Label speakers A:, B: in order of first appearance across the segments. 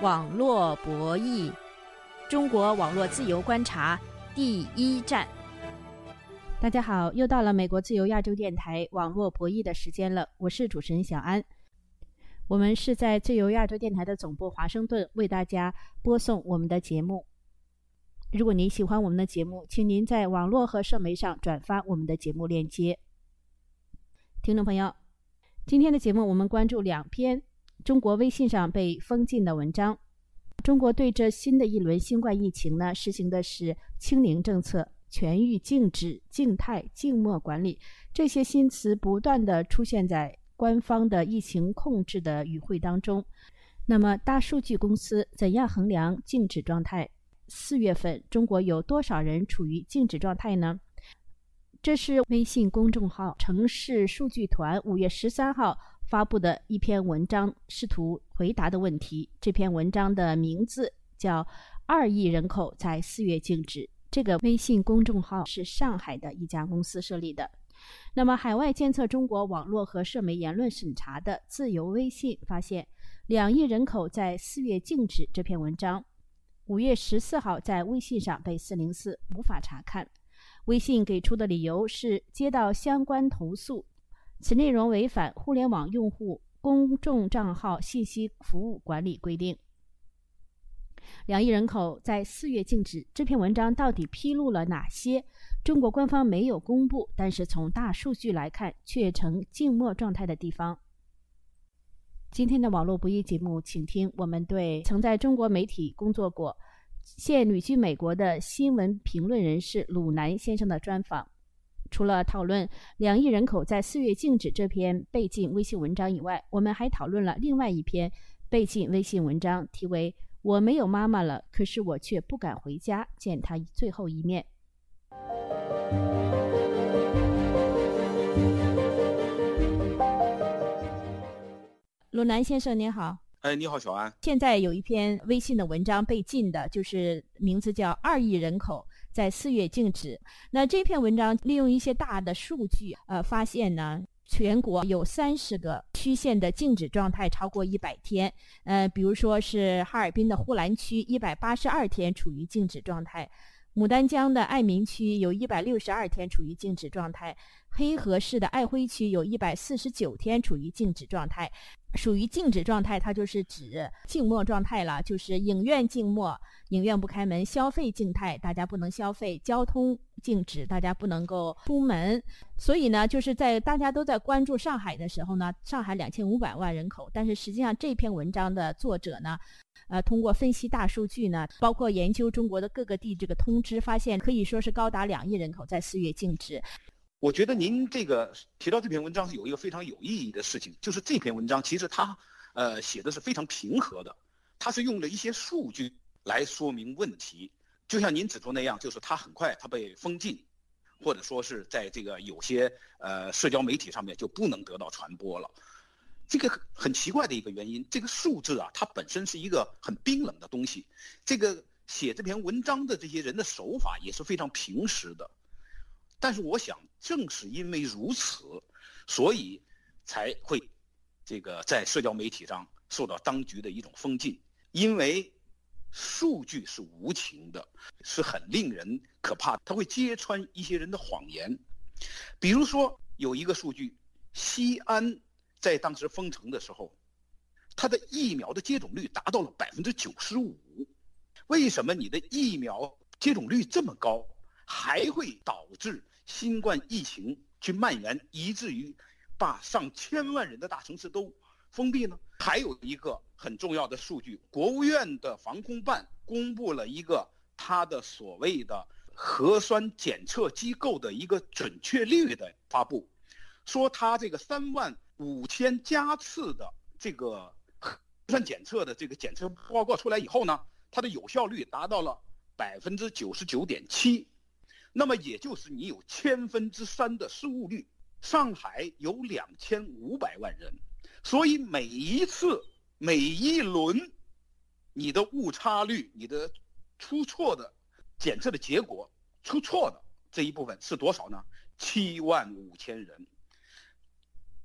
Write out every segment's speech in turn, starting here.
A: 网络博弈，中国网络自由观察第一站。大家好，又到了美国自由亚洲电台网络博弈的时间了，我是主持人小安。我们是在自由亚洲电台的总部华盛顿为大家播送我们的节目。如果您喜欢我们的节目，请您在网络和社媒上转发我们的节目链接。听众朋友，今天的节目我们关注两篇。中国微信上被封禁的文章，中国对这新的一轮新冠疫情呢，实行的是清零政策、全域静止、静态、静默管理，这些新词不断的出现在官方的疫情控制的语汇当中。那么，大数据公司怎样衡量静止状态？四月份，中国有多少人处于静止状态呢？这是微信公众号“城市数据团”五月十三号。发布的一篇文章，试图回答的问题。这篇文章的名字叫《二亿人口在四月静止》。这个微信公众号是上海的一家公司设立的。那么，海外监测中国网络和社媒言论审查的自由微信发现，两亿人口在四月静止。这篇文章五月十四号在微信上被四零四无法查看。微信给出的理由是接到相关投诉。此内容违反互联网用户公众账号信息服务管理规定。两亿人口在四月静止。这篇文章到底披露了哪些中国官方没有公布，但是从大数据来看却呈静默状态的地方？今天的网络不易节目，请听我们对曾在中国媒体工作过、现旅居美国的新闻评论人士鲁南先生的专访。除了讨论两亿人口在四月静止这篇被禁微信文章以外，我们还讨论了另外一篇被禁微信文章，题为《我没有妈妈了，可是我却不敢回家见她最后一面》。鲁南先生您好，
B: 哎，你好，小安。
A: 现在有一篇微信的文章被禁的，就是名字叫《二亿人口》。在四月静止。那这篇文章利用一些大的数据，呃，发现呢，全国有三十个区县的静止状态超过一百天。呃，比如说是哈尔滨的呼兰区，一百八十二天处于静止状态；牡丹江的爱民区有一百六十二天处于静止状态；黑河市的爱辉区有一百四十九天处于静止状态。属于静止状态，它就是指静默状态了，就是影院静默，影院不开门；消费静态，大家不能消费；交通静止，大家不能够出门。所以呢，就是在大家都在关注上海的时候呢，上海两千五百万人口，但是实际上这篇文章的作者呢，呃，通过分析大数据呢，包括研究中国的各个地这个通知，发现可以说是高达两亿人口在四月静止。
B: 我觉得您这个提到这篇文章是有一个非常有意义的事情，就是这篇文章其实它，呃，写的是非常平和的，它是用了一些数据来说明问题，就像您指出那样，就是它很快它被封禁，或者说是在这个有些呃社交媒体上面就不能得到传播了，这个很奇怪的一个原因，这个数字啊，它本身是一个很冰冷的东西，这个写这篇文章的这些人的手法也是非常平实的。但是我想，正是因为如此，所以才会这个在社交媒体上受到当局的一种封禁。因为数据是无情的，是很令人可怕。它会揭穿一些人的谎言。比如说，有一个数据，西安在当时封城的时候，它的疫苗的接种率达到了百分之九十五。为什么你的疫苗接种率这么高？还会导致新冠疫情去蔓延，以至于把上千万人的大城市都封闭呢？还有一个很重要的数据，国务院的防控办公布了一个它的所谓的核酸检测机构的一个准确率的发布，说它这个三万五千加次的这个核酸检测的这个检测报告出来以后呢，它的有效率达到了百分之九十九点七。那么也就是你有千分之三的失误率，上海有两千五百万人，所以每一次、每一轮，你的误差率、你的出错的检测的结果出错的这一部分是多少呢？七万五千人。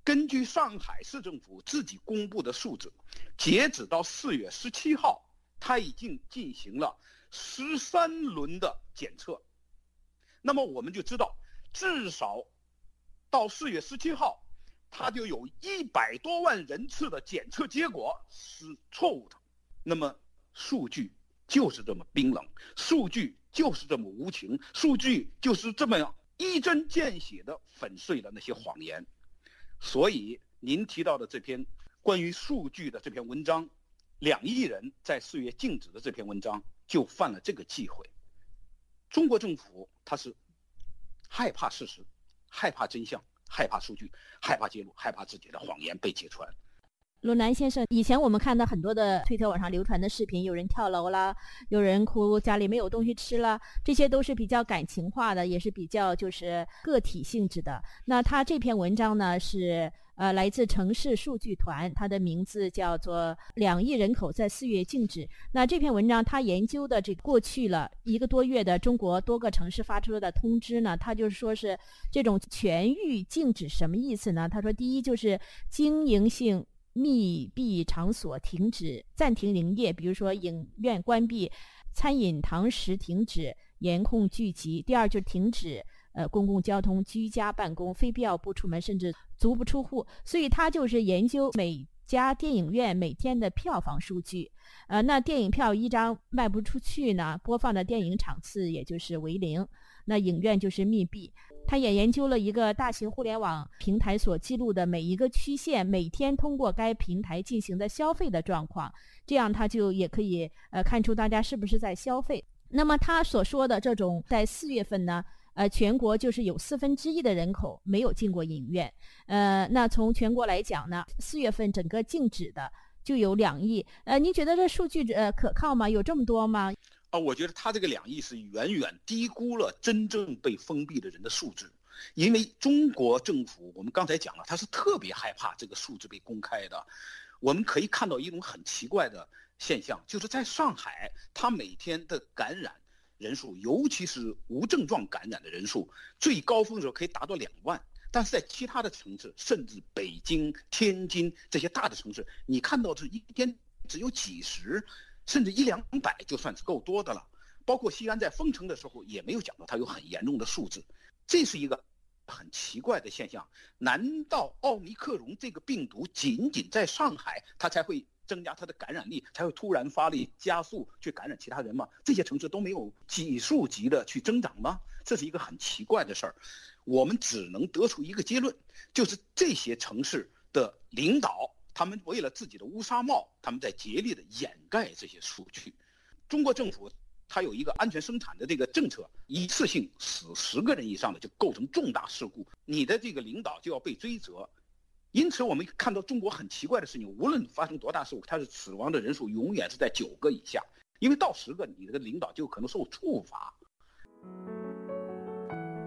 B: 根据上海市政府自己公布的数字，截止到四月十七号，他已经进行了十三轮的检测。那么我们就知道，至少到四月十七号，它就有一百多万人次的检测结果是错误的。那么数据就是这么冰冷，数据就是这么无情，数据就是这么样一针见血的粉碎了那些谎言。所以您提到的这篇关于数据的这篇文章，两亿人在四月静止的这篇文章就犯了这个忌讳。中国政府他是害怕事实，害怕真相，害怕数据，害怕揭露，害怕自己的谎言被揭穿。
A: 鲁南先生，以前我们看到很多的推特网上流传的视频，有人跳楼啦，有人哭家里没有东西吃了，这些都是比较感情化的，也是比较就是个体性质的。那他这篇文章呢是呃来自城市数据团，它的名字叫做《两亿人口在四月静止》。那这篇文章他研究的这过去了一个多月的中国多个城市发出的通知呢，他就是说是这种全域静止什么意思呢？他说第一就是经营性。密闭场所停止、暂停营业，比如说影院关闭、餐饮堂食停止、严控聚集。第二就是停止呃公共交通、居家办公、非必要不出门，甚至足不出户。所以他就是研究每家电影院每天的票房数据。呃，那电影票一张卖不出去呢，播放的电影场次也就是为零，那影院就是密闭。他也研究了一个大型互联网平台所记录的每一个区县每天通过该平台进行的消费的状况，这样他就也可以呃看出大家是不是在消费。那么他所说的这种在四月份呢，呃，全国就是有四分之一的人口没有进过影院，呃，那从全国来讲呢，四月份整个静止的就有两亿，呃，您觉得这数据呃可靠吗？有这么多吗？
B: 啊，我觉得他这个两亿是远远低估了真正被封闭的人的数字，因为中国政府，我们刚才讲了，他是特别害怕这个数字被公开的。我们可以看到一种很奇怪的现象，就是在上海，他每天的感染人数，尤其是无症状感染的人数，最高峰的时候可以达到两万，但是在其他的城市，甚至北京、天津这些大的城市，你看到是一天只有几十。甚至一两百就算是够多的了，包括西安在封城的时候也没有讲到它有很严重的数字，这是一个很奇怪的现象。难道奥密克戎这个病毒仅仅在上海它才会增加它的感染力，才会突然发力加速去感染其他人吗？这些城市都没有几数级的去增长吗？这是一个很奇怪的事儿。我们只能得出一个结论，就是这些城市的领导。他们为了自己的乌纱帽，他们在竭力的掩盖这些数据。中国政府它有一个安全生产的这个政策，一次性死十个人以上的就构成重大事故，你的这个领导就要被追责。因此，我们看到中国很奇怪的事情，无论发生多大事故，它是死亡的人数永远是在九个以下，因为到十个，你这个领导就可能受处罚。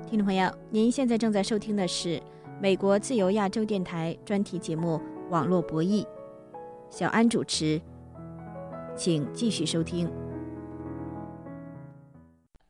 A: 听众朋友，您现在正在收听的是美国自由亚洲电台专题节目。网络博弈，小安主持，请继续收听。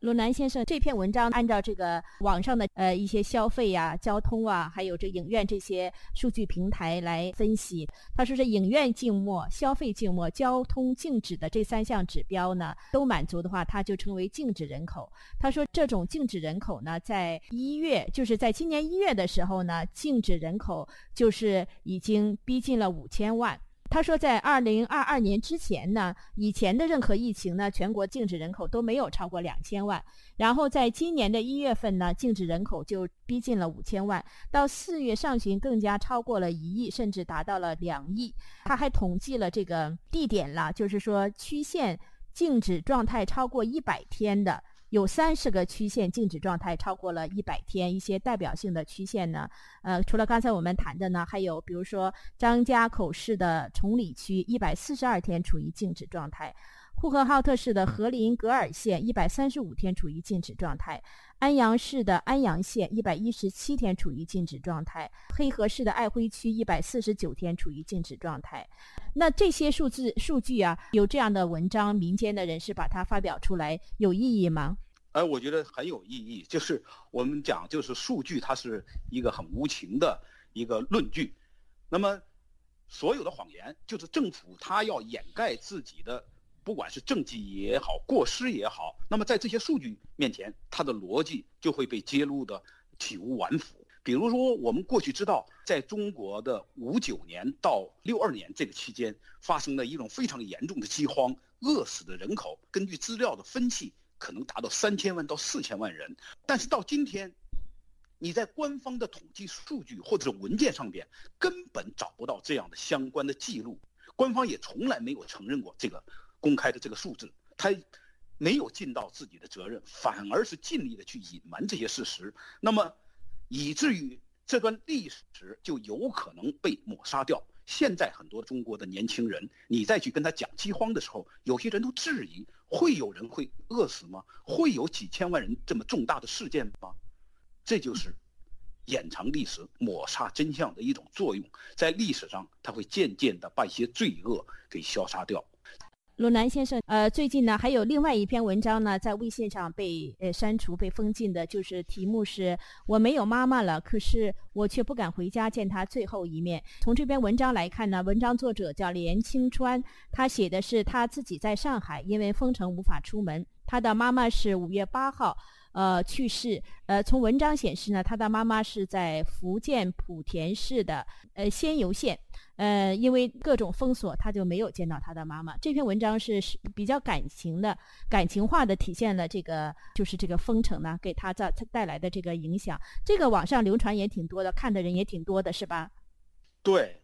A: 罗南先生这篇文章按照这个网上的呃一些消费呀、交通啊，还有这影院这些数据平台来分析。他说，这影院静默、消费静默、交通静止的这三项指标呢，都满足的话，它就称为静止人口。他说，这种静止人口呢，在一月，就是在今年一月的时候呢，静止人口就是已经逼近了五千万。他说，在二零二二年之前呢，以前的任何疫情呢，全国静止人口都没有超过两千万。然后在今年的一月份呢，静止人口就逼近了五千万，到四月上旬更加超过了一亿，甚至达到了两亿。他还统计了这个地点了，就是说区县静止状态超过一百天的。有三十个区县静止状态超过了一百天，一些代表性的区县呢，呃，除了刚才我们谈的呢，还有比如说张家口市的崇礼区一百四十二天处于静止状态，呼和浩特市的和林格尔县一百三十五天处于静止状态。安阳市的安阳县一百一十七天处于静止状态，黑河市的爱辉区一百四十九天处于静止状态。那这些数字数据啊，有这样的文章，民间的人士把它发表出来，有意义吗？
B: 呃，我觉得很有意义。就是我们讲，就是数据它是一个很无情的一个论据。那么，所有的谎言就是政府他要掩盖自己的，不管是政绩也好，过失也好。那么在这些数据面前，他的逻辑就会被揭露的体无完肤。比如说，我们过去知道，在中国的五九年到六二年这个期间，发生了一种非常严重的饥荒，饿死的人口根据资料的分析，可能达到三千万到四千万人。但是到今天，你在官方的统计数据或者是文件上边根本找不到这样的相关的记录，官方也从来没有承认过这个公开的这个数字，他没有尽到自己的责任，反而是尽力的去隐瞒这些事实。那么。以至于这段历史就有可能被抹杀掉。现在很多中国的年轻人，你再去跟他讲饥荒的时候，有些人都质疑：会有人会饿死吗？会有几千万人这么重大的事件吗？这就是掩藏历史、抹杀真相的一种作用。在历史上，它会渐渐的把一些罪恶给消杀掉。
A: 鲁南先生，呃，最近呢，还有另外一篇文章呢，在微信上被呃删除、被封禁的，就是题目是“我没有妈妈了，可是我却不敢回家见她最后一面”。从这篇文章来看呢，文章作者叫连青川，他写的是他自己在上海，因为封城无法出门，他的妈妈是五月八号。呃，去世。呃，从文章显示呢，他的妈妈是在福建莆田市的呃仙游县。呃，因为各种封锁，他就没有见到他的妈妈。这篇文章是比较感情的、感情化的，体现了这个就是这个封城呢给他造带来的这个影响。这个网上流传也挺多的，看的人也挺多的，是吧？
B: 对，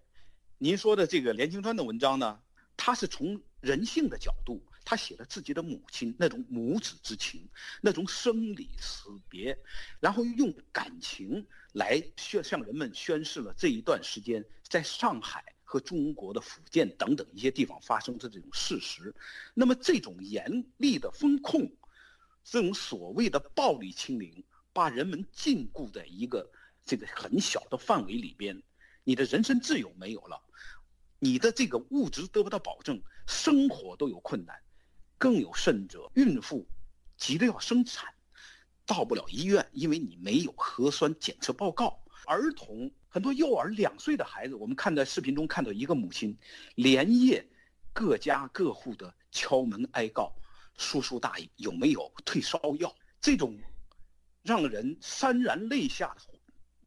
B: 您说的这个连清川的文章呢，他是从人性的角度。他写了自己的母亲那种母子之情，那种生离死别，然后用感情来宣向人们宣示了这一段时间在上海和中国的福建等等一些地方发生的这种事实。那么这种严厉的风控，这种所谓的暴力清零，把人们禁锢在一个这个很小的范围里边，你的人身自由没有了，你的这个物质得不到保证，生活都有困难。更有甚者，孕妇急着要生产，到不了医院，因为你没有核酸检测报告。儿童很多，幼儿两岁的孩子，我们看在视频中看到一个母亲，连夜各家各户的敲门哀告：“叔叔大爷有没有退烧药？”这种让人潸然泪下的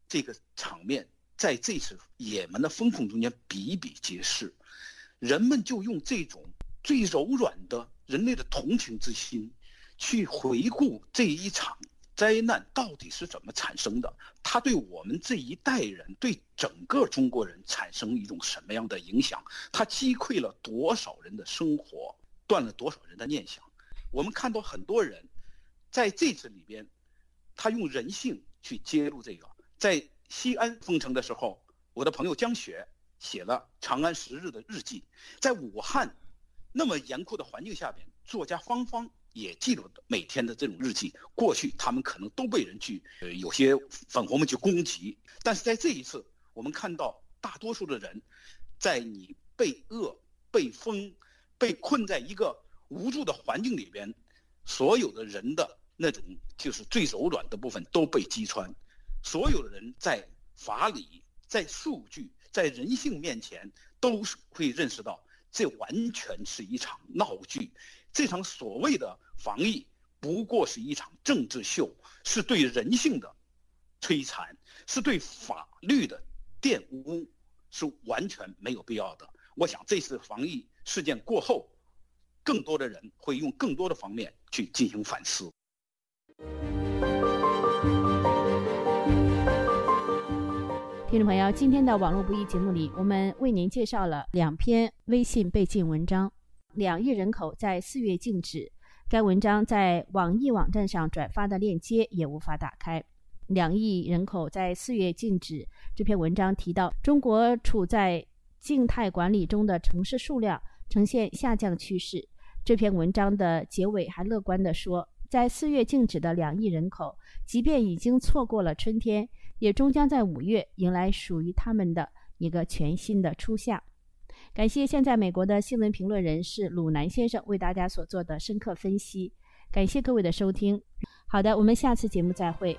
B: 这个场面，在这次也门的封控中间比比皆是。人们就用这种最柔软的。人类的同情之心，去回顾这一场灾难到底是怎么产生的？它对我们这一代人，对整个中国人产生一种什么样的影响？它击溃了多少人的生活，断了多少人的念想？我们看到很多人，在这次里边，他用人性去揭露这个。在西安封城的时候，我的朋友江雪写了《长安十日》的日记，在武汉。那么严酷的环境下边，作家芳芳也记录每天的这种日记。过去他们可能都被人去，呃，有些粉红们去攻击，但是在这一次，我们看到大多数的人，在你被饿、被封、被困在一个无助的环境里边，所有的人的那种就是最柔软的部分都被击穿，所有的人在法理、在数据、在人性面前，都是会认识到。这完全是一场闹剧，这场所谓的防疫不过是一场政治秀，是对人性的摧残，是对法律的玷污，是完全没有必要的。我想这次防疫事件过后，更多的人会用更多的方面去进行反思。
A: 听众朋友，今天的网络不易节目里，我们为您介绍了两篇微信被禁文章。两亿人口在四月禁止，该文章在网易网站上转发的链接也无法打开。两亿人口在四月禁止这篇文章提到，中国处在静态管理中的城市数量呈现下降趋势。这篇文章的结尾还乐观地说，在四月禁止的两亿人口，即便已经错过了春天。也终将在五月迎来属于他们的一个全新的初夏。感谢现在美国的新闻评论人士鲁南先生为大家所做的深刻分析。感谢各位的收听。好的，我们下次节目再会。